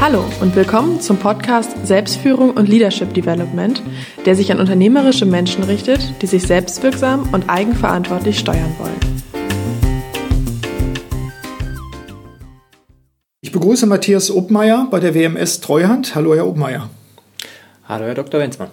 Hallo und willkommen zum Podcast Selbstführung und Leadership Development, der sich an unternehmerische Menschen richtet, die sich selbstwirksam und eigenverantwortlich steuern wollen. Ich begrüße Matthias Obmeier bei der WMS Treuhand. Hallo, Herr Obmeier. Hallo, Herr Dr. Wenzmann.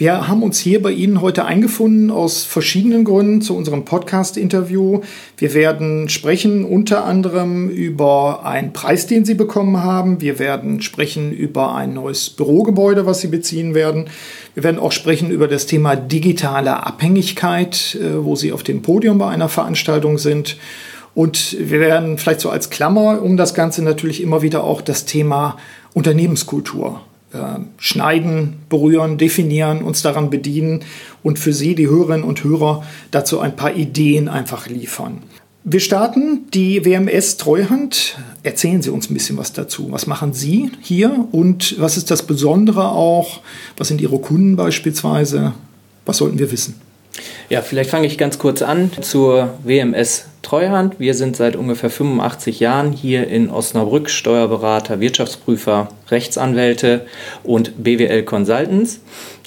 Wir haben uns hier bei Ihnen heute eingefunden aus verschiedenen Gründen zu unserem Podcast-Interview. Wir werden sprechen unter anderem über einen Preis, den Sie bekommen haben. Wir werden sprechen über ein neues Bürogebäude, was Sie beziehen werden. Wir werden auch sprechen über das Thema digitale Abhängigkeit, äh, wo Sie auf dem Podium bei einer Veranstaltung sind. Und wir werden vielleicht so als Klammer um das Ganze natürlich immer wieder auch das Thema Unternehmenskultur schneiden, berühren, definieren, uns daran bedienen und für Sie, die Hörerinnen und Hörer, dazu ein paar Ideen einfach liefern. Wir starten die WMS Treuhand. Erzählen Sie uns ein bisschen was dazu. Was machen Sie hier und was ist das Besondere auch? Was sind Ihre Kunden beispielsweise? Was sollten wir wissen? Ja, vielleicht fange ich ganz kurz an zur WMS Treuhand. Wir sind seit ungefähr 85 Jahren hier in Osnabrück Steuerberater, Wirtschaftsprüfer, Rechtsanwälte und BWL Consultants.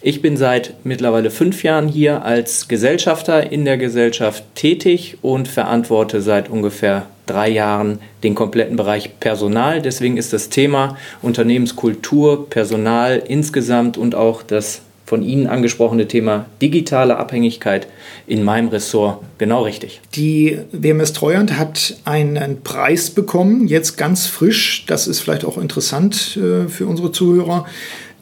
Ich bin seit mittlerweile fünf Jahren hier als Gesellschafter in der Gesellschaft tätig und verantworte seit ungefähr drei Jahren den kompletten Bereich Personal. Deswegen ist das Thema Unternehmenskultur, Personal insgesamt und auch das von Ihnen angesprochene Thema digitale Abhängigkeit in meinem Ressort genau richtig. Die WMS Treuhand hat einen Preis bekommen, jetzt ganz frisch. Das ist vielleicht auch interessant äh, für unsere Zuhörer.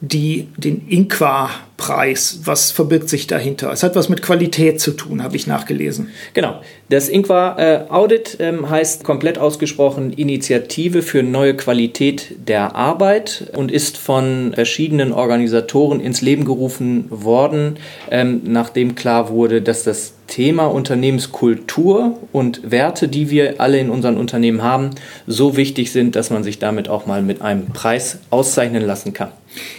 Die, den Inqua Preis? Was verbirgt sich dahinter? Es hat was mit Qualität zu tun, habe ich nachgelesen. Genau. Das Inqua äh, Audit heißt komplett ausgesprochen Initiative für neue Qualität der Arbeit und ist von verschiedenen Organisatoren ins Leben gerufen worden, ähm, nachdem klar wurde, dass das Thema Unternehmenskultur und Werte, die wir alle in unseren Unternehmen haben, so wichtig sind, dass man sich damit auch mal mit einem Preis auszeichnen lassen kann.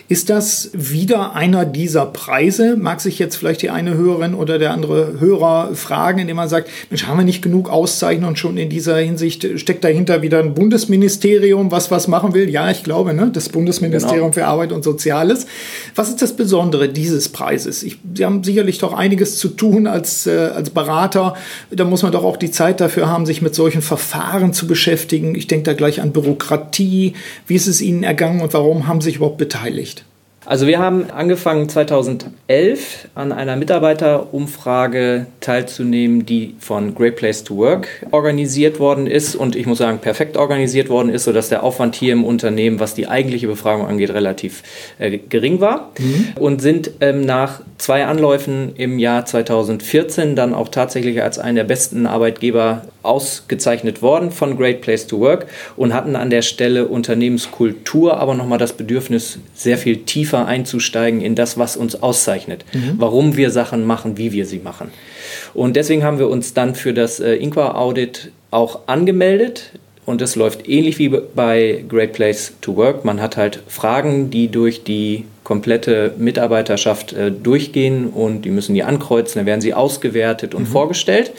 Ist das wieder einer dieser Preise? Mag sich jetzt vielleicht die eine Hörerin oder der andere Hörer fragen, indem man sagt, Mensch, haben wir nicht genug Auszeichnungen und schon in dieser Hinsicht steckt dahinter wieder ein Bundesministerium, was was machen will? Ja, ich glaube, ne? das Bundesministerium genau. für Arbeit und Soziales. Was ist das Besondere dieses Preises? Ich, Sie haben sicherlich doch einiges zu tun als, äh, als Berater. Da muss man doch auch die Zeit dafür haben, sich mit solchen Verfahren zu beschäftigen. Ich denke da gleich an Bürokratie. Wie ist es Ihnen ergangen und warum haben Sie sich überhaupt beteiligt? Also wir haben angefangen 2011 an einer Mitarbeiterumfrage teilzunehmen, die von Great Place to Work organisiert worden ist. Und ich muss sagen perfekt organisiert worden ist, sodass der Aufwand hier im Unternehmen, was die eigentliche Befragung angeht, relativ äh, gering war. Mhm. und sind ähm, nach zwei Anläufen im Jahr 2014 dann auch tatsächlich als einen der besten Arbeitgeber ausgezeichnet worden von Great Place to Work und hatten an der Stelle Unternehmenskultur, aber nochmal das Bedürfnis, sehr viel tiefer einzusteigen in das, was uns auszeichnet, mhm. warum wir Sachen machen, wie wir sie machen. Und deswegen haben wir uns dann für das äh, Inqua Audit auch angemeldet. Und das läuft ähnlich wie bei Great Place to Work. Man hat halt Fragen, die durch die komplette Mitarbeiterschaft äh, durchgehen und die müssen die ankreuzen, dann werden sie ausgewertet und mhm. vorgestellt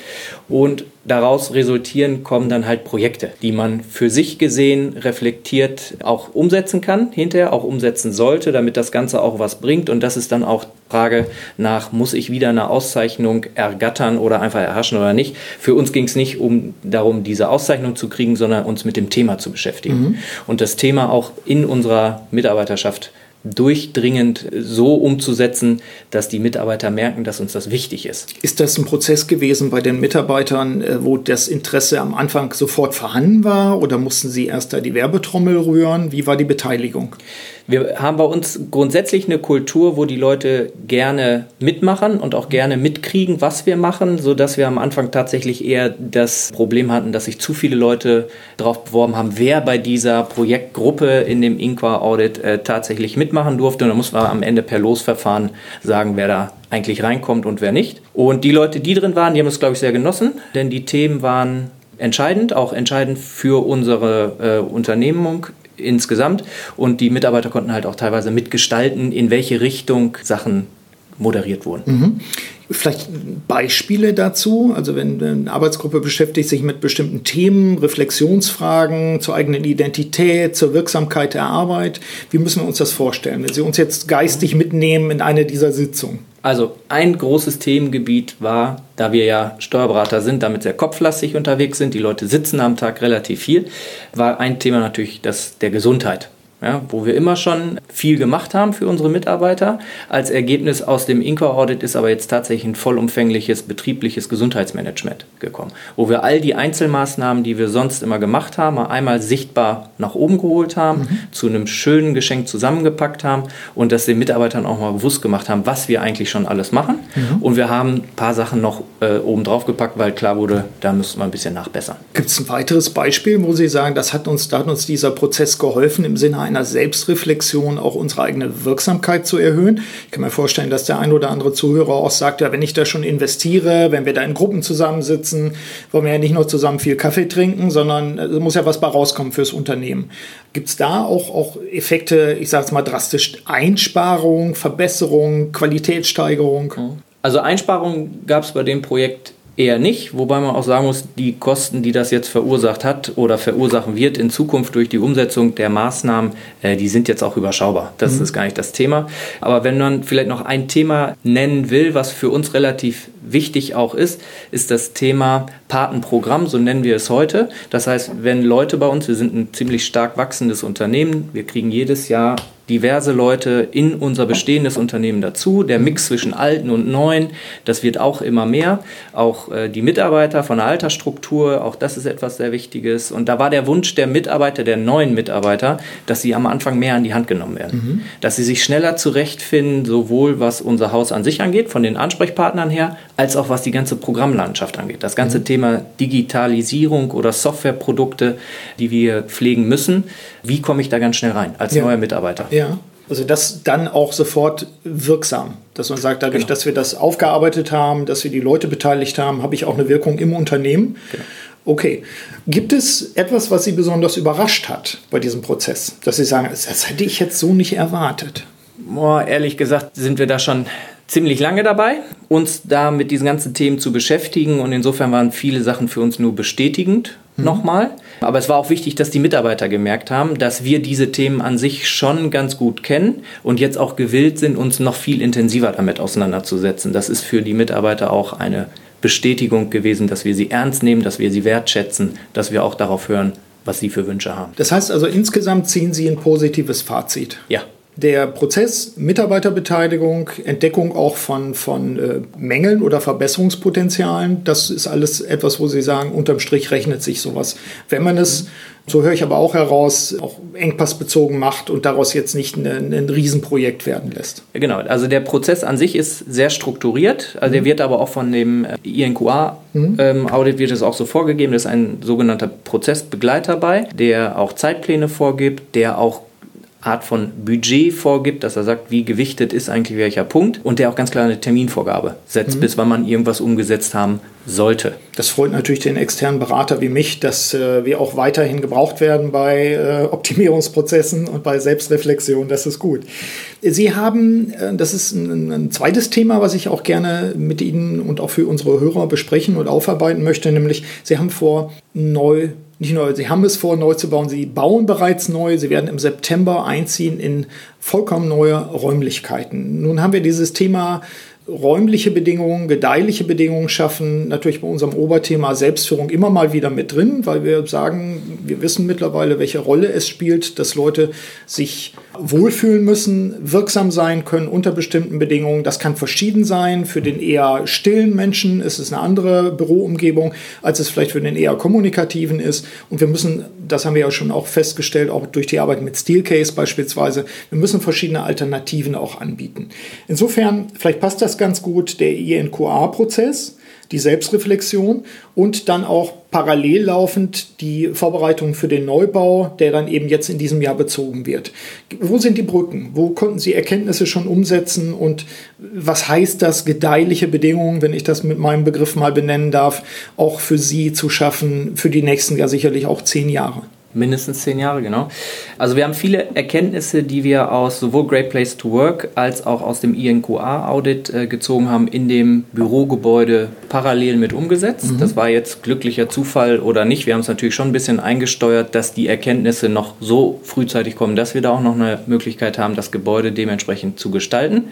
und daraus resultieren kommen dann halt Projekte, die man für sich gesehen reflektiert auch umsetzen kann, hinterher auch umsetzen sollte, damit das Ganze auch was bringt und das ist dann auch Frage nach, muss ich wieder eine Auszeichnung ergattern oder einfach erhaschen oder nicht. Für uns ging es nicht um darum, diese Auszeichnung zu kriegen, sondern uns mit dem Thema zu beschäftigen mhm. und das Thema auch in unserer Mitarbeiterschaft durchdringend so umzusetzen, dass die Mitarbeiter merken, dass uns das wichtig ist. Ist das ein Prozess gewesen bei den Mitarbeitern, äh, wo das Interesse am Anfang sofort vorhanden war oder mussten Sie erst da die Werbetrommel rühren? Wie war die Beteiligung? Wir haben bei uns grundsätzlich eine Kultur, wo die Leute gerne mitmachen und auch gerne mitkriegen, was wir machen, sodass wir am Anfang tatsächlich eher das Problem hatten, dass sich zu viele Leute darauf beworben haben, wer bei dieser Projektgruppe in dem Inqua Audit äh, tatsächlich mitmachen durfte. Und dann muss man am Ende per Losverfahren sagen, wer da eigentlich reinkommt und wer nicht. Und die Leute, die drin waren, die haben es, glaube ich, sehr genossen, denn die Themen waren entscheidend, auch entscheidend für unsere äh, Unternehmung insgesamt. Und die Mitarbeiter konnten halt auch teilweise mitgestalten, in welche Richtung Sachen moderiert wurden. Mhm. Vielleicht Beispiele dazu, also wenn eine Arbeitsgruppe beschäftigt sich mit bestimmten Themen, Reflexionsfragen zur eigenen Identität, zur Wirksamkeit der Arbeit, wie müssen wir uns das vorstellen, wenn Sie uns jetzt geistig mitnehmen in eine dieser Sitzungen? Also ein großes Themengebiet war, da wir ja Steuerberater sind, damit sehr kopflastig unterwegs sind, die Leute sitzen am Tag relativ viel, war ein Thema natürlich das der Gesundheit ja, wo wir immer schon viel gemacht haben für unsere Mitarbeiter. Als Ergebnis aus dem Inco-Audit ist aber jetzt tatsächlich ein vollumfängliches betriebliches Gesundheitsmanagement gekommen, wo wir all die Einzelmaßnahmen, die wir sonst immer gemacht haben, einmal sichtbar nach oben geholt haben, mhm. zu einem schönen Geschenk zusammengepackt haben und das den Mitarbeitern auch mal bewusst gemacht haben, was wir eigentlich schon alles machen. Mhm. Und wir haben ein paar Sachen noch äh, oben drauf gepackt, weil klar wurde, da müssten wir ein bisschen nachbessern. Gibt es ein weiteres Beispiel, wo Sie sagen, das hat uns, da hat uns dieser Prozess geholfen im Sinne einer Selbstreflexion auch unsere eigene Wirksamkeit zu erhöhen. Ich kann mir vorstellen, dass der ein oder andere Zuhörer auch sagt, ja, wenn ich da schon investiere, wenn wir da in Gruppen zusammensitzen, wollen wir ja nicht nur zusammen viel Kaffee trinken, sondern es muss ja was bei rauskommen fürs Unternehmen. Gibt es da auch, auch Effekte, ich sage es mal drastisch, Einsparung, Verbesserung, Qualitätssteigerung? Also Einsparung gab es bei dem Projekt eher nicht, wobei man auch sagen muss, die Kosten, die das jetzt verursacht hat oder verursachen wird in Zukunft durch die Umsetzung der Maßnahmen, äh, die sind jetzt auch überschaubar. Das mhm. ist gar nicht das Thema. Aber wenn man vielleicht noch ein Thema nennen will, was für uns relativ wichtig auch ist, ist das Thema Patenprogramm, so nennen wir es heute. Das heißt, wenn Leute bei uns, wir sind ein ziemlich stark wachsendes Unternehmen, wir kriegen jedes Jahr diverse Leute in unser bestehendes Unternehmen dazu. Der Mix zwischen alten und neuen, das wird auch immer mehr. Auch äh, die Mitarbeiter von der Altersstruktur, auch das ist etwas sehr Wichtiges. Und da war der Wunsch der Mitarbeiter, der neuen Mitarbeiter, dass sie am Anfang mehr an die Hand genommen werden. Mhm. Dass sie sich schneller zurechtfinden, sowohl was unser Haus an sich angeht, von den Ansprechpartnern her, als auch was die ganze Programmlandschaft angeht. Das ganze mhm. Thema Digitalisierung oder Softwareprodukte, die wir pflegen müssen. Wie komme ich da ganz schnell rein als ja. neuer Mitarbeiter? Ja. Also das dann auch sofort wirksam, dass man sagt, dadurch, genau. dass wir das aufgearbeitet haben, dass wir die Leute beteiligt haben, habe ich auch eine Wirkung im Unternehmen. Genau. Okay. Gibt es etwas, was Sie besonders überrascht hat bei diesem Prozess? Dass Sie sagen, das hätte ich jetzt so nicht erwartet? Boah, ehrlich gesagt sind wir da schon ziemlich lange dabei, uns da mit diesen ganzen Themen zu beschäftigen und insofern waren viele Sachen für uns nur bestätigend mhm. nochmal. Aber es war auch wichtig, dass die Mitarbeiter gemerkt haben, dass wir diese Themen an sich schon ganz gut kennen und jetzt auch gewillt sind, uns noch viel intensiver damit auseinanderzusetzen. Das ist für die Mitarbeiter auch eine Bestätigung gewesen, dass wir sie ernst nehmen, dass wir sie wertschätzen, dass wir auch darauf hören, was sie für Wünsche haben. Das heißt also, insgesamt ziehen Sie ein positives Fazit. Ja der Prozess Mitarbeiterbeteiligung, Entdeckung auch von, von äh, Mängeln oder Verbesserungspotenzialen, das ist alles etwas, wo Sie sagen, unterm Strich rechnet sich sowas. Wenn man es, so höre ich aber auch heraus, auch engpassbezogen macht und daraus jetzt nicht ein, ein Riesenprojekt werden lässt. Genau, also der Prozess an sich ist sehr strukturiert, also mhm. der wird aber auch von dem äh, INQA-Audit mhm. ähm, wird es auch so vorgegeben, da ist ein sogenannter Prozessbegleiter bei, der auch Zeitpläne vorgibt, der auch Art von Budget vorgibt, dass er sagt, wie gewichtet ist eigentlich welcher Punkt und der auch ganz klar eine Terminvorgabe setzt, mhm. bis wann man irgendwas umgesetzt haben sollte. Das freut natürlich den externen Berater wie mich, dass äh, wir auch weiterhin gebraucht werden bei äh, Optimierungsprozessen und bei Selbstreflexion. Das ist gut. Sie haben, äh, das ist ein, ein, zweites Thema, was ich auch gerne mit Ihnen und auch für unsere Hörer besprechen und aufarbeiten möchte, nämlich Sie haben vor, neu nicht neu, sie haben es vor, neu zu bauen. Sie bauen bereits neu. Sie werden im September einziehen in vollkommen neue Räumlichkeiten. Nun haben wir dieses Thema räumliche Bedingungen, gedeihliche Bedingungen schaffen, natürlich bei unserem Oberthema Selbstführung immer mal wieder mit drin, weil wir sagen, wir wissen mittlerweile, welche Rolle es spielt, dass Leute sich wohlfühlen müssen, wirksam sein können unter bestimmten Bedingungen. Das kann verschieden sein. Für den eher stillen Menschen ist es eine andere Büroumgebung, als es vielleicht für den eher kommunikativen ist. Und wir müssen, das haben wir ja schon auch festgestellt, auch durch die Arbeit mit Steelcase beispielsweise, wir müssen verschiedene Alternativen auch anbieten. Insofern, vielleicht passt das ganz gut, der INQA-Prozess die Selbstreflexion und dann auch parallel laufend die Vorbereitung für den Neubau, der dann eben jetzt in diesem Jahr bezogen wird. Wo sind die Brücken? Wo konnten Sie Erkenntnisse schon umsetzen und was heißt das, gedeihliche Bedingungen, wenn ich das mit meinem Begriff mal benennen darf, auch für Sie zu schaffen, für die nächsten ja sicherlich auch zehn Jahre? Mindestens zehn Jahre, genau. Also wir haben viele Erkenntnisse, die wir aus sowohl Great Place to Work als auch aus dem INQA-Audit äh, gezogen haben, in dem Bürogebäude parallel mit umgesetzt. Mhm. Das war jetzt glücklicher Zufall oder nicht. Wir haben es natürlich schon ein bisschen eingesteuert, dass die Erkenntnisse noch so frühzeitig kommen, dass wir da auch noch eine Möglichkeit haben, das Gebäude dementsprechend zu gestalten.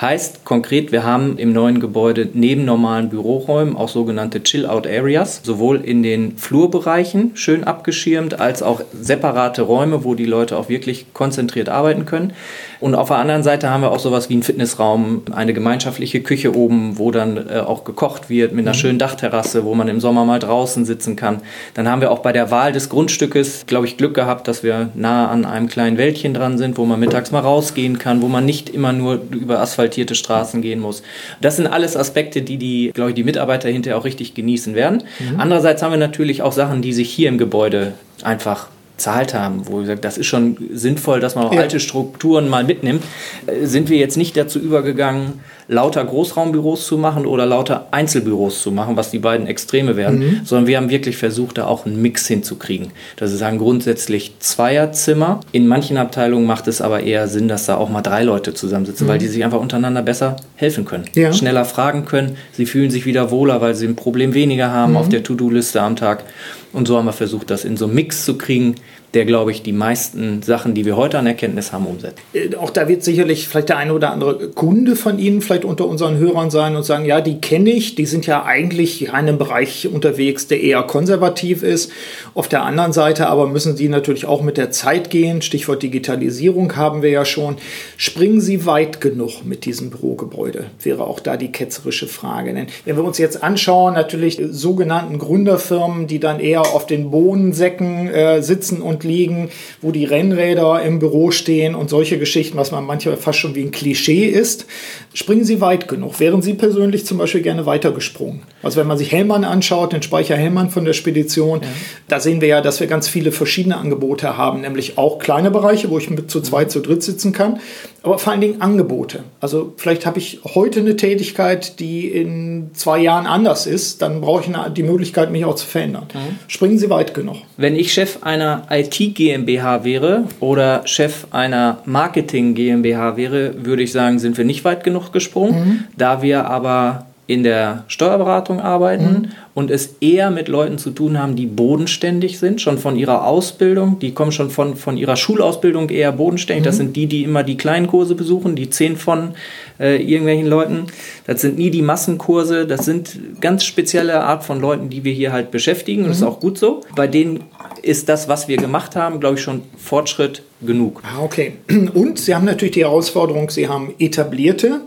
Heißt konkret, wir haben im neuen Gebäude neben normalen Büroräumen auch sogenannte Chill-Out-Areas, sowohl in den Flurbereichen schön abgeschirmt, als auch separate Räume, wo die Leute auch wirklich konzentriert arbeiten können. Und auf der anderen Seite haben wir auch sowas wie einen Fitnessraum, eine gemeinschaftliche Küche oben, wo dann äh, auch gekocht wird mit einer mhm. schönen Dachterrasse, wo man im Sommer mal draußen sitzen kann. Dann haben wir auch bei der Wahl des Grundstückes, glaube ich, Glück gehabt, dass wir nahe an einem kleinen Wäldchen dran sind, wo man mittags mal rausgehen kann, wo man nicht immer nur über asphaltierte Straßen gehen muss. Das sind alles Aspekte, die die, glaube ich, die Mitarbeiter hinterher auch richtig genießen werden. Mhm. Andererseits haben wir natürlich auch Sachen, die sich hier im Gebäude einfach zahlt haben, wo wir sagen, das ist schon sinnvoll, dass man auch ja. alte Strukturen mal mitnimmt, äh, sind wir jetzt nicht dazu übergegangen, lauter Großraumbüros zu machen oder lauter Einzelbüros zu machen, was die beiden Extreme werden, mhm. sondern wir haben wirklich versucht, da auch einen Mix hinzukriegen. Das ist sagen grundsätzlich Zweierzimmer. In manchen Abteilungen macht es aber eher Sinn, dass da auch mal drei Leute zusammensitzen, mhm. weil die sich einfach untereinander besser helfen können, ja. schneller fragen können. Sie fühlen sich wieder wohler, weil sie ein Problem weniger haben mhm. auf der To-Do-Liste am Tag. Und so haben wir versucht, das in so einen Mix zu kriegen, der, glaube ich, die meisten Sachen, die wir heute an Erkenntnis haben, umsetzt. Äh, auch da wird sicherlich vielleicht der eine oder andere Kunde von Ihnen vielleicht unter unseren Hörern sein und sagen, ja, die kenne ich, die sind ja eigentlich in einem Bereich unterwegs, der eher konservativ ist. Auf der anderen Seite aber müssen Sie natürlich auch mit der Zeit gehen. Stichwort Digitalisierung haben wir ja schon. Springen Sie weit genug mit diesem Bürogebäude? Wäre auch da die ketzerische Frage. Denn wenn wir uns jetzt anschauen, natürlich sogenannten Gründerfirmen, die dann eher auf den Bohnensäcken äh, sitzen und liegen, wo die Rennräder im Büro stehen und solche Geschichten, was man manchmal fast schon wie ein Klischee ist. Springen Sie weit genug? Wären Sie persönlich zum Beispiel gerne weitergesprungen? Also wenn man sich Hellmann anschaut, den Speicher Hellmann von der Spedition, ja. da sehen wir ja, dass wir ganz viele verschiedene Angebote haben, nämlich auch kleine Bereiche, wo ich mit zu zweit, zu dritt sitzen kann, aber vor allen Dingen Angebote. Also vielleicht habe ich heute eine Tätigkeit, die in zwei Jahren anders ist, dann brauche ich eine, die Möglichkeit, mich auch zu verändern. Mhm. Springen Sie weit genug. Wenn ich Chef einer IT GmbH wäre oder Chef einer Marketing GmbH wäre, würde ich sagen, sind wir nicht weit genug gesprungen. Mhm. Da wir aber in der Steuerberatung arbeiten mhm. und es eher mit Leuten zu tun haben, die bodenständig sind, schon von ihrer Ausbildung, die kommen schon von, von ihrer Schulausbildung eher bodenständig. Mhm. Das sind die, die immer die kleinen Kurse besuchen, die zehn von äh, irgendwelchen Leuten. Das sind nie die Massenkurse, das sind ganz spezielle Art von Leuten, die wir hier halt beschäftigen und das ist mhm. auch gut so. Bei denen ist das, was wir gemacht haben, glaube ich, schon Fortschritt genug. Ah, okay. Und Sie haben natürlich die Herausforderung, Sie haben etablierte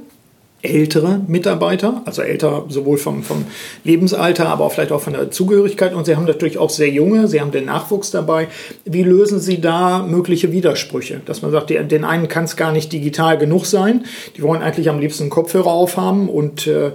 ältere Mitarbeiter, also älter sowohl vom, vom Lebensalter, aber auch vielleicht auch von der Zugehörigkeit. Und Sie haben natürlich auch sehr junge, Sie haben den Nachwuchs dabei. Wie lösen Sie da mögliche Widersprüche? Dass man sagt, den einen kann es gar nicht digital genug sein. Die wollen eigentlich am liebsten Kopfhörer aufhaben und äh,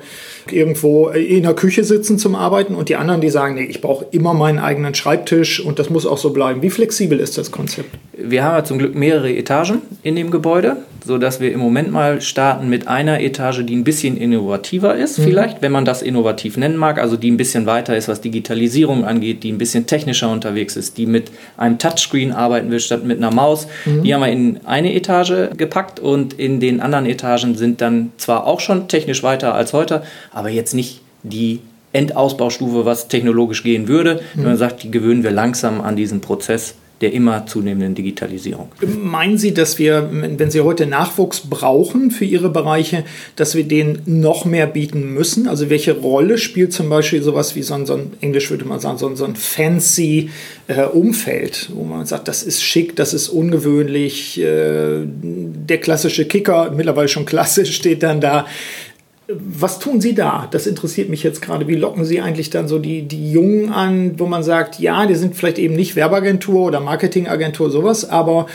irgendwo in der Küche sitzen zum Arbeiten. Und die anderen, die sagen, nee, ich brauche immer meinen eigenen Schreibtisch und das muss auch so bleiben. Wie flexibel ist das Konzept? Wir haben ja zum Glück mehrere Etagen in dem Gebäude so dass wir im Moment mal starten mit einer Etage, die ein bisschen innovativer ist, mhm. vielleicht, wenn man das innovativ nennen mag, also die ein bisschen weiter ist, was Digitalisierung angeht, die ein bisschen technischer unterwegs ist, die mit einem Touchscreen arbeiten will statt mit einer Maus. Mhm. Die haben wir in eine Etage gepackt und in den anderen Etagen sind dann zwar auch schon technisch weiter als heute, aber jetzt nicht die Endausbaustufe, was technologisch gehen würde. Mhm. Wenn man sagt, die gewöhnen wir langsam an diesen Prozess der immer zunehmenden Digitalisierung. Meinen Sie, dass wir, wenn Sie heute Nachwuchs brauchen für Ihre Bereiche, dass wir den noch mehr bieten müssen? Also welche Rolle spielt zum Beispiel sowas wie so ein, so ein Englisch würde man sagen, so ein, so ein fancy äh, Umfeld, wo man sagt, das ist schick, das ist ungewöhnlich, äh, der klassische Kicker, mittlerweile schon klassisch, steht dann da. Was tun Sie da? Das interessiert mich jetzt gerade. Wie locken Sie eigentlich dann so die, die Jungen an, wo man sagt, ja, die sind vielleicht eben nicht Werbeagentur oder Marketingagentur, sowas, aber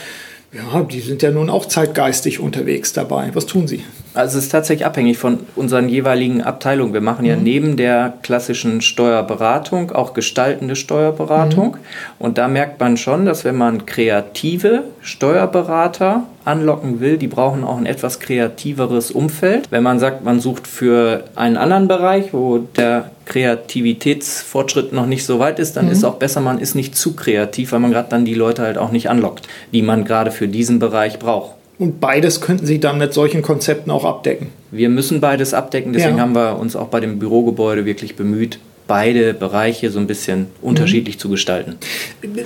ja, die sind ja nun auch zeitgeistig unterwegs dabei. Was tun Sie? Also es ist tatsächlich abhängig von unseren jeweiligen Abteilungen. Wir machen ja mhm. neben der klassischen Steuerberatung auch gestaltende Steuerberatung. Mhm. Und da merkt man schon, dass wenn man kreative Steuerberater anlocken will, die brauchen auch ein etwas kreativeres Umfeld. Wenn man sagt, man sucht für einen anderen Bereich, wo der Kreativitätsfortschritt noch nicht so weit ist, dann mhm. ist auch besser, man ist nicht zu kreativ, weil man gerade dann die Leute halt auch nicht anlockt, die man gerade für diesen Bereich braucht. Und beides könnten Sie dann mit solchen Konzepten auch abdecken. Wir müssen beides abdecken, deswegen ja. haben wir uns auch bei dem Bürogebäude wirklich bemüht, beide Bereiche so ein bisschen unterschiedlich mhm. zu gestalten.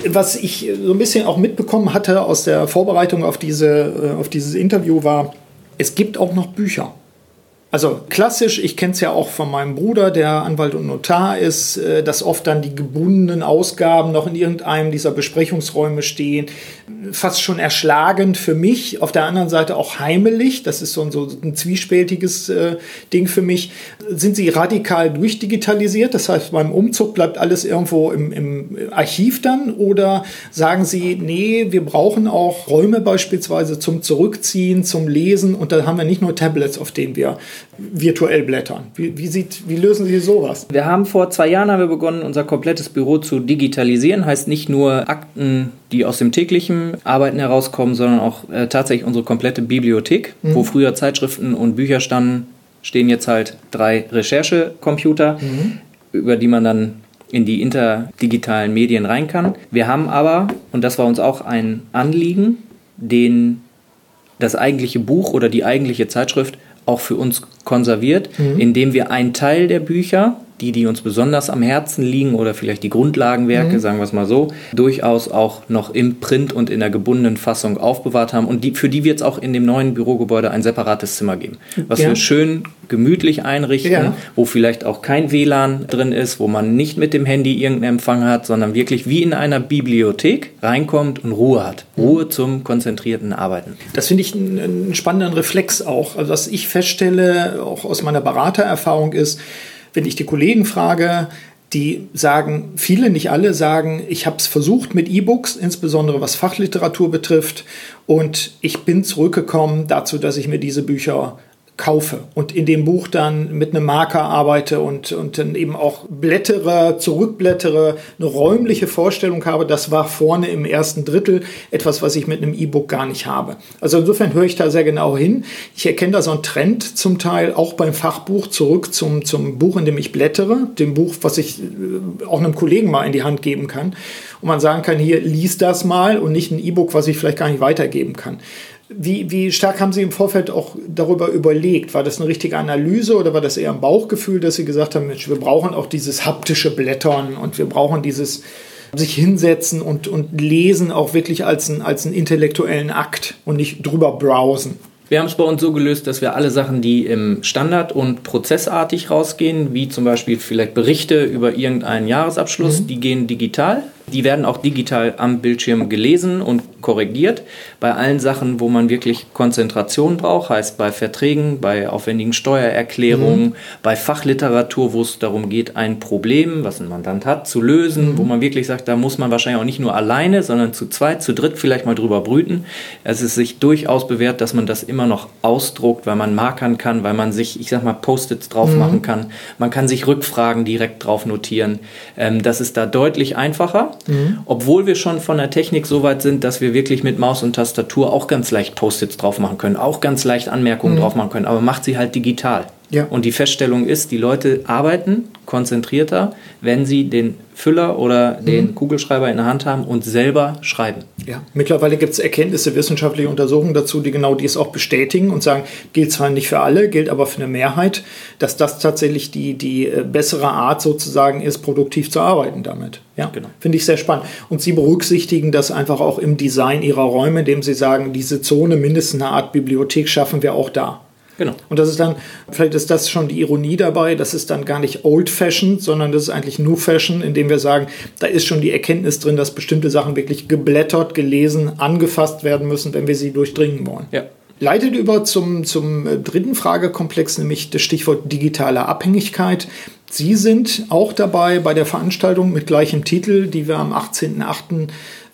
Was ich so ein bisschen auch mitbekommen hatte aus der Vorbereitung auf, diese, äh, auf dieses Interview war, es gibt auch noch Bücher. Also klassisch, ich kenne es ja auch von meinem Bruder, der Anwalt und Notar ist, äh, dass oft dann die gebundenen Ausgaben noch in irgendeinem dieser Besprechungsräume stehen. Fast schon erschlagend für mich, auf der anderen Seite auch heimelig, das ist so ein, so ein zwiespältiges äh, Ding für mich. Sind sie radikal durchdigitalisiert? Das heißt, beim Umzug bleibt alles irgendwo im, im Archiv dann? Oder sagen sie, nee, wir brauchen auch Räume beispielsweise zum Zurückziehen, zum Lesen und da haben wir nicht nur Tablets, auf denen wir virtuell blättern. Wie, wie, sieht, wie lösen Sie sowas? Wir haben vor zwei Jahren haben wir begonnen, unser komplettes Büro zu digitalisieren. Heißt nicht nur Akten, die aus dem täglichen Arbeiten herauskommen, sondern auch äh, tatsächlich unsere komplette Bibliothek, mhm. wo früher Zeitschriften und Bücher standen, stehen jetzt halt drei Recherchecomputer, mhm. über die man dann in die interdigitalen Medien rein kann. Wir haben aber, und das war uns auch ein Anliegen, den das eigentliche Buch oder die eigentliche Zeitschrift auch für uns konserviert, mhm. indem wir einen Teil der Bücher die, die uns besonders am Herzen liegen oder vielleicht die Grundlagenwerke, mhm. sagen wir es mal so, durchaus auch noch im Print und in der gebundenen Fassung aufbewahrt haben und die, für die wird es auch in dem neuen Bürogebäude ein separates Zimmer geben, was ja. wir schön gemütlich einrichten, ja. wo vielleicht auch kein WLAN drin ist, wo man nicht mit dem Handy irgendeinen Empfang hat, sondern wirklich wie in einer Bibliothek reinkommt und Ruhe hat. Ruhe zum konzentrierten Arbeiten. Das finde ich einen, einen spannenden Reflex auch. Also was ich feststelle, auch aus meiner Beratererfahrung ist, wenn ich die Kollegen frage, die sagen, viele, nicht alle sagen, ich habe es versucht mit E-Books, insbesondere was Fachliteratur betrifft, und ich bin zurückgekommen dazu, dass ich mir diese Bücher kaufe und in dem Buch dann mit einem Marker arbeite und, und dann eben auch blättere, zurückblättere, eine räumliche Vorstellung habe, das war vorne im ersten Drittel etwas, was ich mit einem E-Book gar nicht habe. Also insofern höre ich da sehr genau hin. Ich erkenne da so einen Trend zum Teil auch beim Fachbuch zurück zum, zum Buch, in dem ich blättere, dem Buch, was ich äh, auch einem Kollegen mal in die Hand geben kann und man sagen kann, hier lies das mal und nicht ein E-Book, was ich vielleicht gar nicht weitergeben kann. Wie, wie stark haben Sie im Vorfeld auch darüber überlegt? War das eine richtige Analyse oder war das eher ein Bauchgefühl, dass Sie gesagt haben, Mensch, wir brauchen auch dieses haptische Blättern und wir brauchen dieses sich hinsetzen und, und lesen auch wirklich als, ein, als einen intellektuellen Akt und nicht drüber browsen? Wir haben es bei uns so gelöst, dass wir alle Sachen, die im Standard- und prozessartig rausgehen, wie zum Beispiel vielleicht Berichte über irgendeinen Jahresabschluss, mhm. die gehen digital. Die werden auch digital am Bildschirm gelesen und korrigiert. Bei allen Sachen, wo man wirklich Konzentration braucht, heißt bei Verträgen, bei aufwendigen Steuererklärungen, mhm. bei Fachliteratur, wo es darum geht, ein Problem, was ein Mandant hat, zu lösen, mhm. wo man wirklich sagt, da muss man wahrscheinlich auch nicht nur alleine, sondern zu zweit, zu dritt vielleicht mal drüber brüten. Es ist sich durchaus bewährt, dass man das immer noch ausdruckt, weil man markern kann, weil man sich, ich sag mal, Post-its drauf mhm. machen kann. Man kann sich Rückfragen direkt drauf notieren. Ähm, das ist da deutlich einfacher. Mhm. Obwohl wir schon von der Technik so weit sind, dass wir wirklich mit Maus und Tastatur auch ganz leicht Post-its drauf machen können, auch ganz leicht Anmerkungen mhm. drauf machen können, aber macht sie halt digital. Ja. Und die Feststellung ist, die Leute arbeiten konzentrierter, wenn sie den Füller oder den mhm. Kugelschreiber in der Hand haben und selber schreiben. Ja, mittlerweile gibt es Erkenntnisse, wissenschaftliche Untersuchungen dazu, die genau dies auch bestätigen und sagen, gilt zwar nicht für alle, gilt aber für eine Mehrheit, dass das tatsächlich die, die äh, bessere Art sozusagen ist, produktiv zu arbeiten damit. Ja, genau. finde ich sehr spannend. Und Sie berücksichtigen das einfach auch im Design Ihrer Räume, indem Sie sagen, diese Zone, mindestens eine Art Bibliothek schaffen wir auch da. Genau. Und das ist dann, vielleicht ist das schon die Ironie dabei, das ist dann gar nicht old-fashioned, sondern das ist eigentlich new fashion, indem wir sagen, da ist schon die Erkenntnis drin, dass bestimmte Sachen wirklich geblättert, gelesen, angefasst werden müssen, wenn wir sie durchdringen wollen. Ja. Leitet über zum, zum dritten Fragekomplex, nämlich das Stichwort digitale Abhängigkeit. Sie sind auch dabei bei der Veranstaltung mit gleichem Titel, die wir am 18.08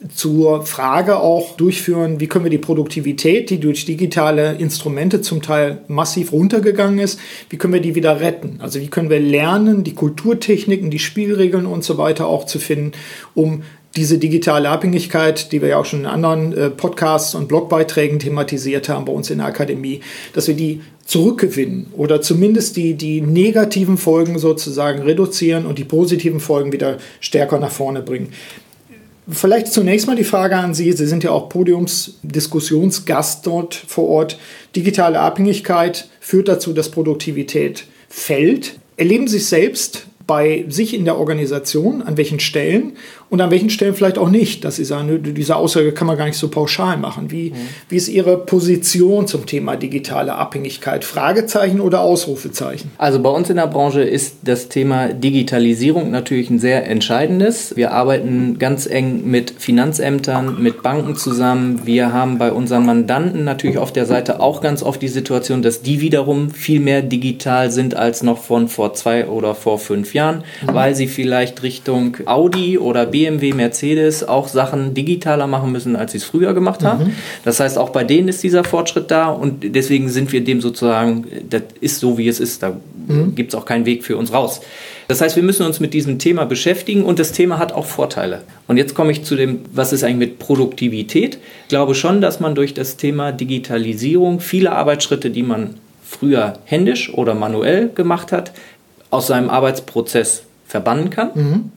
zur Frage auch durchführen, wie können wir die Produktivität, die durch digitale Instrumente zum Teil massiv runtergegangen ist, wie können wir die wieder retten? Also wie können wir lernen, die Kulturtechniken, die Spielregeln und so weiter auch zu finden, um diese digitale Abhängigkeit, die wir ja auch schon in anderen äh, Podcasts und Blogbeiträgen thematisiert haben bei uns in der Akademie, dass wir die zurückgewinnen oder zumindest die, die negativen Folgen sozusagen reduzieren und die positiven Folgen wieder stärker nach vorne bringen. Vielleicht zunächst mal die Frage an Sie. Sie sind ja auch Podiumsdiskussionsgast dort vor Ort. Digitale Abhängigkeit führt dazu, dass Produktivität fällt. Erleben Sie es selbst bei sich in der Organisation, an welchen Stellen und an welchen Stellen vielleicht auch nicht, dass Sie sagen, diese Aussage kann man gar nicht so pauschal machen. Wie, mhm. wie ist Ihre Position zum Thema digitale Abhängigkeit? Fragezeichen oder Ausrufezeichen? Also bei uns in der Branche ist das Thema Digitalisierung natürlich ein sehr entscheidendes. Wir arbeiten ganz eng mit Finanzämtern, mit Banken zusammen. Wir haben bei unseren Mandanten natürlich auf der Seite auch ganz oft die Situation, dass die wiederum viel mehr digital sind als noch von vor zwei oder vor fünf Jahren. Mhm. weil sie vielleicht Richtung Audi oder BMW, Mercedes auch Sachen digitaler machen müssen, als sie es früher gemacht haben. Mhm. Das heißt, auch bei denen ist dieser Fortschritt da und deswegen sind wir dem sozusagen, das ist so, wie es ist. Da mhm. gibt es auch keinen Weg für uns raus. Das heißt, wir müssen uns mit diesem Thema beschäftigen und das Thema hat auch Vorteile. Und jetzt komme ich zu dem, was ist eigentlich mit Produktivität? Ich glaube schon, dass man durch das Thema Digitalisierung viele Arbeitsschritte, die man früher händisch oder manuell gemacht hat, aus seinem Arbeitsprozess verbannen kann. Mhm.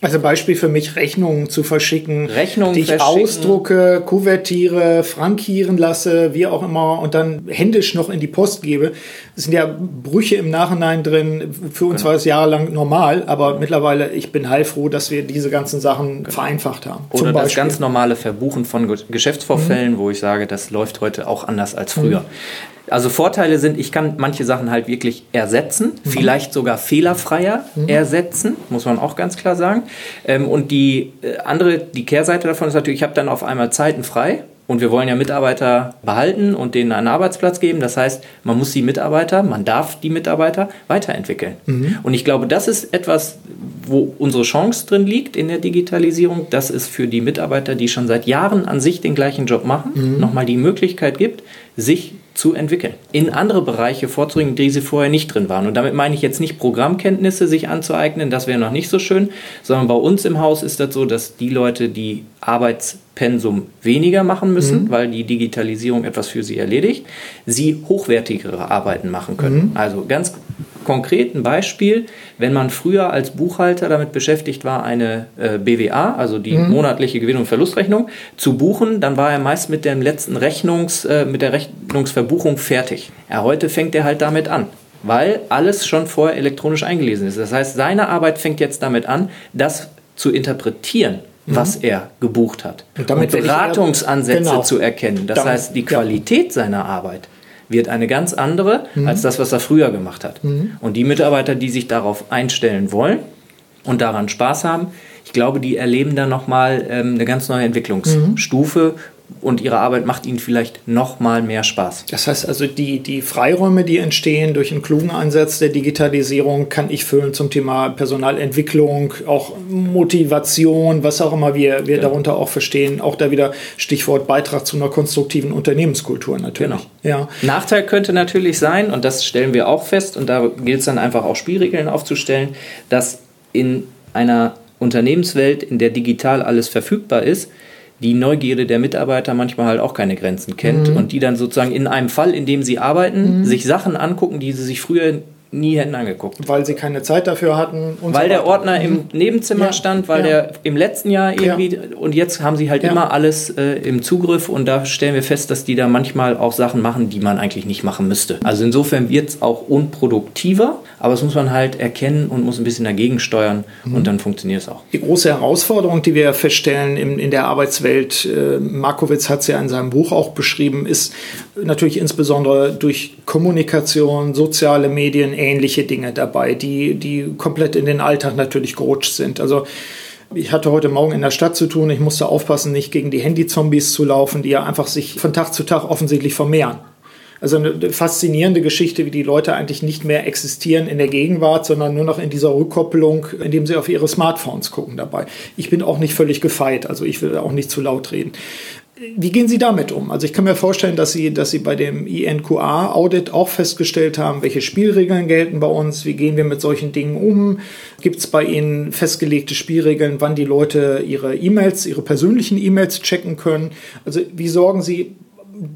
Also Beispiel für mich, Rechnungen zu verschicken, Rechnungen die ich ausdrucke, kuvertiere, frankieren lasse, wie auch immer, und dann händisch noch in die Post gebe. Es sind ja Brüche im Nachhinein drin. Für uns genau. war es jahrelang normal, aber mittlerweile, ich bin heilfroh, dass wir diese ganzen Sachen genau. vereinfacht haben. Oder das ganz normale Verbuchen von Geschäftsvorfällen, mhm. wo ich sage, das läuft heute auch anders als früher. Mhm. Also Vorteile sind, ich kann manche Sachen halt wirklich ersetzen, mhm. vielleicht sogar fehlerfreier mhm. ersetzen, muss man auch ganz klar sagen. Ähm, und die äh, andere, die Kehrseite davon ist natürlich, ich habe dann auf einmal Zeiten frei und wir wollen ja Mitarbeiter behalten und denen einen Arbeitsplatz geben. Das heißt, man muss die Mitarbeiter, man darf die Mitarbeiter weiterentwickeln. Mhm. Und ich glaube, das ist etwas, wo unsere Chance drin liegt in der Digitalisierung. Das ist für die Mitarbeiter, die schon seit Jahren an sich den gleichen Job machen, mhm. nochmal die Möglichkeit gibt, sich zu entwickeln, in andere Bereiche vorzudringen, die sie vorher nicht drin waren. Und damit meine ich jetzt nicht Programmkenntnisse sich anzueignen, das wäre noch nicht so schön, sondern bei uns im Haus ist das so, dass die Leute, die Arbeitspensum weniger machen müssen, mhm. weil die Digitalisierung etwas für sie erledigt, sie hochwertigere Arbeiten machen können. Mhm. Also ganz konkret ein Beispiel, wenn man früher als Buchhalter damit beschäftigt war, eine äh, BWA, also die mhm. monatliche Gewinn- und Verlustrechnung, zu buchen, dann war er meist mit, dem letzten Rechnungs, äh, mit der Rechnungsverbuchung fertig. Ja, heute fängt er halt damit an weil alles schon vorher elektronisch eingelesen ist. Das heißt, seine Arbeit fängt jetzt damit an, das zu interpretieren, mhm. was er gebucht hat. Und, damit und Beratungsansätze genau. zu erkennen. Das damit, heißt, die Qualität ja. seiner Arbeit wird eine ganz andere mhm. als das, was er früher gemacht hat. Mhm. Und die Mitarbeiter, die sich darauf einstellen wollen und daran Spaß haben, ich glaube, die erleben dann nochmal ähm, eine ganz neue Entwicklungsstufe, mhm und ihre Arbeit macht ihnen vielleicht noch mal mehr Spaß. Das heißt also, die, die Freiräume, die entstehen durch einen klugen Ansatz der Digitalisierung, kann ich füllen zum Thema Personalentwicklung, auch Motivation, was auch immer wir, wir genau. darunter auch verstehen. Auch da wieder Stichwort Beitrag zu einer konstruktiven Unternehmenskultur natürlich. Genau. Ja. Nachteil könnte natürlich sein, und das stellen wir auch fest, und da gilt es dann einfach auch Spielregeln aufzustellen, dass in einer Unternehmenswelt, in der digital alles verfügbar ist, die Neugierde der Mitarbeiter manchmal halt auch keine Grenzen kennt mhm. und die dann sozusagen in einem Fall, in dem sie arbeiten, mhm. sich Sachen angucken, die sie sich früher nie hätten angeguckt. Weil sie keine Zeit dafür hatten. weil so der Ordner im mhm. Nebenzimmer ja, stand, weil ja. der im letzten Jahr irgendwie ja. und jetzt haben sie halt immer alles äh, im Zugriff und da stellen wir fest, dass die da manchmal auch Sachen machen, die man eigentlich nicht machen müsste. Also insofern wird es auch unproduktiver, aber das muss man halt erkennen und muss ein bisschen dagegen steuern mhm. und dann funktioniert es auch. Die große Herausforderung, die wir feststellen in, in der Arbeitswelt, äh, Markowitz hat es ja in seinem Buch auch beschrieben, ist natürlich insbesondere durch Kommunikation, soziale Medien, ähnliche Dinge dabei, die, die komplett in den Alltag natürlich gerutscht sind. Also ich hatte heute Morgen in der Stadt zu tun. Ich musste aufpassen, nicht gegen die Handy-Zombies zu laufen, die ja einfach sich von Tag zu Tag offensichtlich vermehren. Also eine faszinierende Geschichte, wie die Leute eigentlich nicht mehr existieren in der Gegenwart, sondern nur noch in dieser Rückkopplung, indem sie auf ihre Smartphones gucken dabei. Ich bin auch nicht völlig gefeit, also ich will auch nicht zu laut reden. Wie gehen Sie damit um? Also ich kann mir vorstellen, dass Sie, dass Sie bei dem INQA-Audit auch festgestellt haben, welche Spielregeln gelten bei uns, wie gehen wir mit solchen Dingen um? Gibt es bei Ihnen festgelegte Spielregeln, wann die Leute ihre E-Mails, ihre persönlichen E-Mails checken können? Also wie sorgen Sie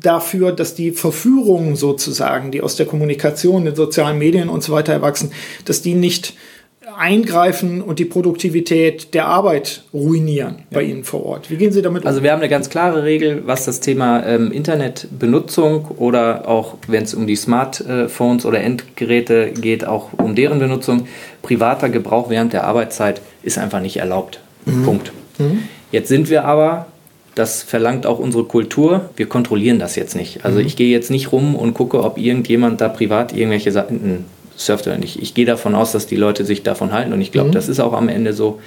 dafür, dass die Verführungen sozusagen, die aus der Kommunikation, den sozialen Medien und so weiter erwachsen, dass die nicht eingreifen und die Produktivität der Arbeit ruinieren ja. bei Ihnen vor Ort. Wie gehen Sie damit um? Also wir haben eine ganz klare Regel, was das Thema ähm, Internetbenutzung oder auch wenn es um die Smartphones oder Endgeräte geht, auch um deren Benutzung, privater Gebrauch während der Arbeitszeit ist einfach nicht erlaubt. Mhm. Punkt. Mhm. Jetzt sind wir aber das verlangt auch unsere Kultur. Wir kontrollieren das jetzt nicht. Also mhm. ich gehe jetzt nicht rum und gucke, ob irgendjemand da privat irgendwelche Seiten surft oder nicht. Ich gehe davon aus, dass die Leute sich davon halten und ich glaube, mhm. das ist auch am Ende so.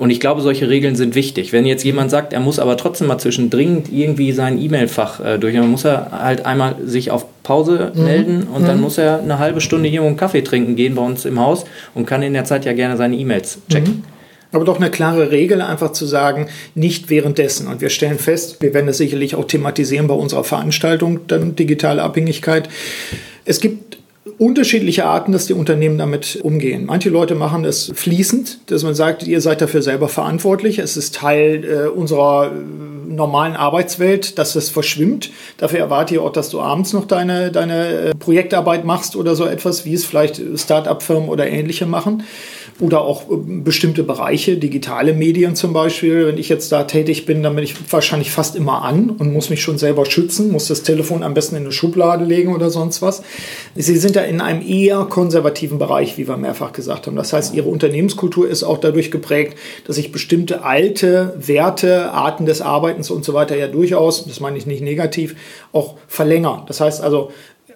Und ich glaube, solche Regeln sind wichtig. Wenn jetzt jemand sagt, er muss aber trotzdem mal zwischendrin irgendwie sein E-Mail-Fach äh, durch, dann muss er halt einmal sich auf Pause mhm. melden und mhm. dann muss er eine halbe Stunde irgendwo einen Kaffee trinken gehen bei uns im Haus und kann in der Zeit ja gerne seine E-Mails checken. Mhm. Aber doch eine klare Regel, einfach zu sagen, nicht währenddessen. Und wir stellen fest, wir werden das sicherlich auch thematisieren bei unserer Veranstaltung, dann digitale Abhängigkeit. Es gibt unterschiedliche Arten, dass die Unternehmen damit umgehen. Manche Leute machen es fließend, dass man sagt, ihr seid dafür selber verantwortlich. Es ist Teil äh, unserer äh, normalen Arbeitswelt, dass es verschwimmt. Dafür erwarte ich auch, dass du abends noch deine, deine äh, Projektarbeit machst oder so etwas, wie es vielleicht Start-up-Firmen oder ähnliche machen oder auch äh, bestimmte Bereiche, digitale Medien zum Beispiel. Wenn ich jetzt da tätig bin, dann bin ich wahrscheinlich fast immer an und muss mich schon selber schützen, muss das Telefon am besten in eine Schublade legen oder sonst was. Sie sind da in einem eher konservativen Bereich, wie wir mehrfach gesagt haben. Das heißt, ihre Unternehmenskultur ist auch dadurch geprägt, dass sich bestimmte alte Werte, Arten des Arbeitens und so weiter ja durchaus, das meine ich nicht negativ, auch verlängern. Das heißt also,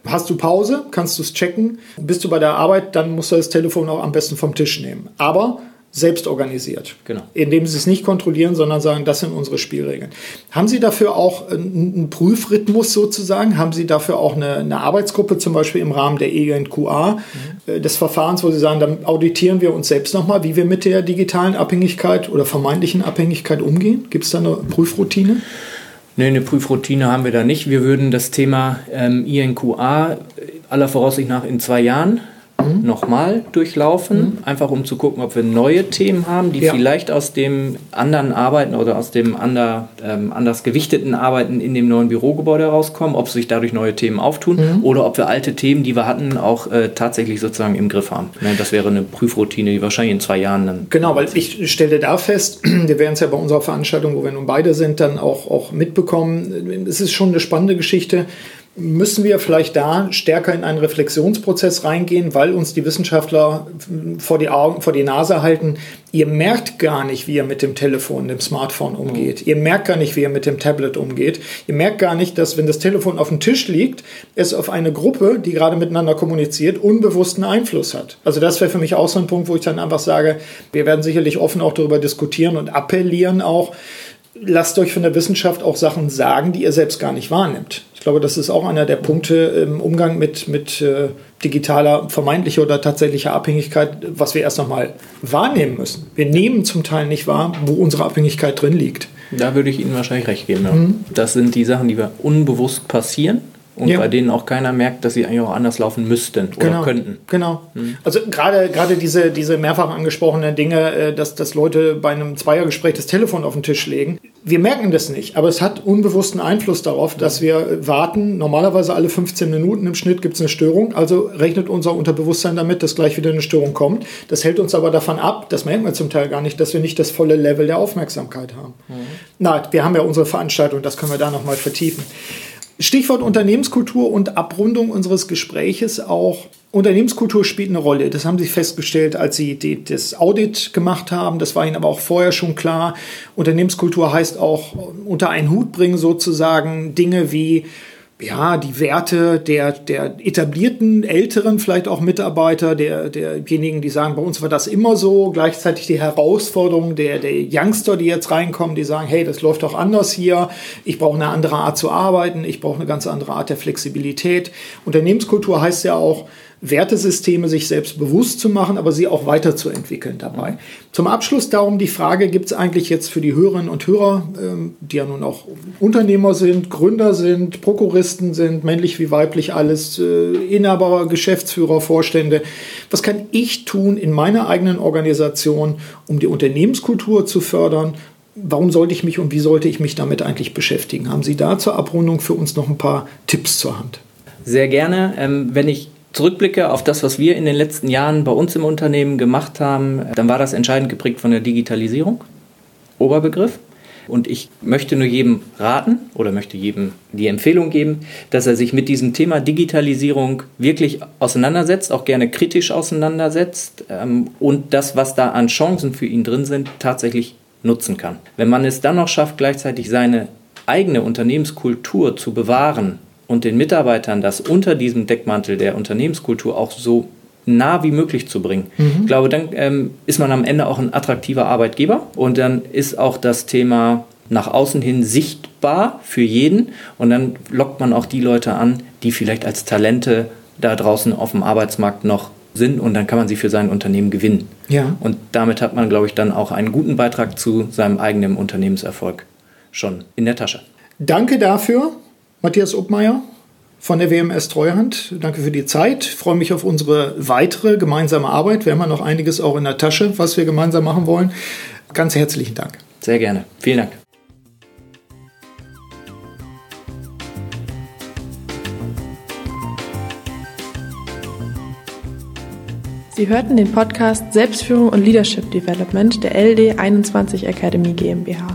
Hast du Pause, kannst du es checken. Bist du bei der Arbeit, dann musst du das Telefon auch am besten vom Tisch nehmen. Aber selbst organisiert. Genau. Indem sie es nicht kontrollieren, sondern sagen, das sind unsere Spielregeln. Haben Sie dafür auch einen Prüfrhythmus sozusagen? Haben Sie dafür auch eine, eine Arbeitsgruppe, zum Beispiel im Rahmen der ENQA, mhm. des Verfahrens, wo Sie sagen, dann auditieren wir uns selbst nochmal, wie wir mit der digitalen Abhängigkeit oder vermeintlichen Abhängigkeit umgehen? Gibt es da eine Prüfroutine? Nee, eine Prüfroutine haben wir da nicht. Wir würden das Thema ähm, INQA aller Voraussicht nach in zwei Jahren mhm. nochmal durchlaufen, mhm. einfach um zu gucken, ob wir neue Themen haben, die ja. vielleicht aus dem anderen Arbeiten oder aus dem ander, ähm, anders gewichteten Arbeiten in dem neuen Bürogebäude rauskommen, ob sich dadurch neue Themen auftun mhm. oder ob wir alte Themen, die wir hatten, auch äh, tatsächlich sozusagen im Griff haben. Ne, das wäre eine Prüfroutine, die wahrscheinlich in zwei Jahren dann. Genau, weil ich stelle da fest, wir werden es ja bei unserer Veranstaltung, wo wir nun beide sind, dann auch, auch mitbekommen. Es ist schon eine spannende Geschichte müssen wir vielleicht da stärker in einen Reflexionsprozess reingehen, weil uns die Wissenschaftler vor die Augen, vor die Nase halten. Ihr merkt gar nicht, wie ihr mit dem Telefon, dem Smartphone umgeht. Mhm. Ihr merkt gar nicht, wie ihr mit dem Tablet umgeht. Ihr merkt gar nicht, dass wenn das Telefon auf dem Tisch liegt, es auf eine Gruppe, die gerade miteinander kommuniziert, unbewussten Einfluss hat. Also das wäre für mich auch so ein Punkt, wo ich dann einfach sage, wir werden sicherlich offen auch darüber diskutieren und appellieren auch, lasst euch von der Wissenschaft auch Sachen sagen, die ihr selbst gar nicht wahrnimmt. Ich glaube, das ist auch einer der Punkte im Umgang mit, mit äh, digitaler vermeintlicher oder tatsächlicher Abhängigkeit, was wir erst nochmal wahrnehmen müssen. Wir nehmen zum Teil nicht wahr, wo unsere Abhängigkeit drin liegt. Da würde ich Ihnen wahrscheinlich recht geben. Ja. Mhm. Das sind die Sachen, die wir unbewusst passieren und ja. bei denen auch keiner merkt, dass sie eigentlich auch anders laufen müssten oder genau, könnten. Genau. Hm. Also gerade gerade diese diese mehrfach angesprochenen Dinge, äh, dass dass Leute bei einem Zweiergespräch das Telefon auf den Tisch legen. Wir merken das nicht, aber es hat unbewussten Einfluss darauf, dass wir warten. Normalerweise alle 15 Minuten im Schnitt gibt es eine Störung, also rechnet unser Unterbewusstsein damit, dass gleich wieder eine Störung kommt. Das hält uns aber davon ab, das merken wir zum Teil gar nicht, dass wir nicht das volle Level der Aufmerksamkeit haben. Mhm. Na, wir haben ja unsere Veranstaltung, das können wir da nochmal vertiefen. Stichwort Unternehmenskultur und Abrundung unseres Gespräches auch. Unternehmenskultur spielt eine Rolle. Das haben Sie festgestellt, als Sie die, das Audit gemacht haben. Das war Ihnen aber auch vorher schon klar. Unternehmenskultur heißt auch unter einen Hut bringen sozusagen Dinge wie ja, die Werte der, der etablierten, älteren vielleicht auch Mitarbeiter, der, derjenigen, die sagen, bei uns war das immer so, gleichzeitig die Herausforderung der, der Youngster, die jetzt reinkommen, die sagen, hey, das läuft doch anders hier, ich brauche eine andere Art zu arbeiten, ich brauche eine ganz andere Art der Flexibilität. Unternehmenskultur heißt ja auch, Wertesysteme sich selbst bewusst zu machen, aber sie auch weiterzuentwickeln dabei. Zum Abschluss darum die Frage, gibt es eigentlich jetzt für die Hörerinnen und Hörer, ähm, die ja nun auch Unternehmer sind, Gründer sind, Prokuristen sind, männlich wie weiblich alles, äh, Inhaber, Geschäftsführer, Vorstände, was kann ich tun in meiner eigenen Organisation, um die Unternehmenskultur zu fördern? Warum sollte ich mich und wie sollte ich mich damit eigentlich beschäftigen? Haben Sie da zur Abrundung für uns noch ein paar Tipps zur Hand? Sehr gerne. Ähm, wenn ich zurückblicke auf das, was wir in den letzten Jahren bei uns im Unternehmen gemacht haben, dann war das entscheidend geprägt von der Digitalisierung. Oberbegriff. Und ich möchte nur jedem raten oder möchte jedem die Empfehlung geben, dass er sich mit diesem Thema Digitalisierung wirklich auseinandersetzt, auch gerne kritisch auseinandersetzt ähm, und das, was da an Chancen für ihn drin sind, tatsächlich nutzen kann. Wenn man es dann noch schafft, gleichzeitig seine eigene Unternehmenskultur zu bewahren und den Mitarbeitern das unter diesem Deckmantel der Unternehmenskultur auch so nah wie möglich zu bringen. Mhm. Ich glaube, dann ähm, ist man am Ende auch ein attraktiver Arbeitgeber und dann ist auch das Thema nach außen hin sichtbar für jeden und dann lockt man auch die Leute an, die vielleicht als Talente da draußen auf dem Arbeitsmarkt noch sind und dann kann man sie für sein Unternehmen gewinnen. Ja. Und damit hat man, glaube ich, dann auch einen guten Beitrag zu seinem eigenen Unternehmenserfolg schon in der Tasche. Danke dafür. Matthias Obmeier von der WMS Treuhand. Danke für die Zeit. Ich freue mich auf unsere weitere gemeinsame Arbeit. Wir haben ja noch einiges auch in der Tasche, was wir gemeinsam machen wollen. Ganz herzlichen Dank. Sehr gerne. Vielen Dank. Sie hörten den Podcast Selbstführung und Leadership Development der LD 21 Academy GmbH.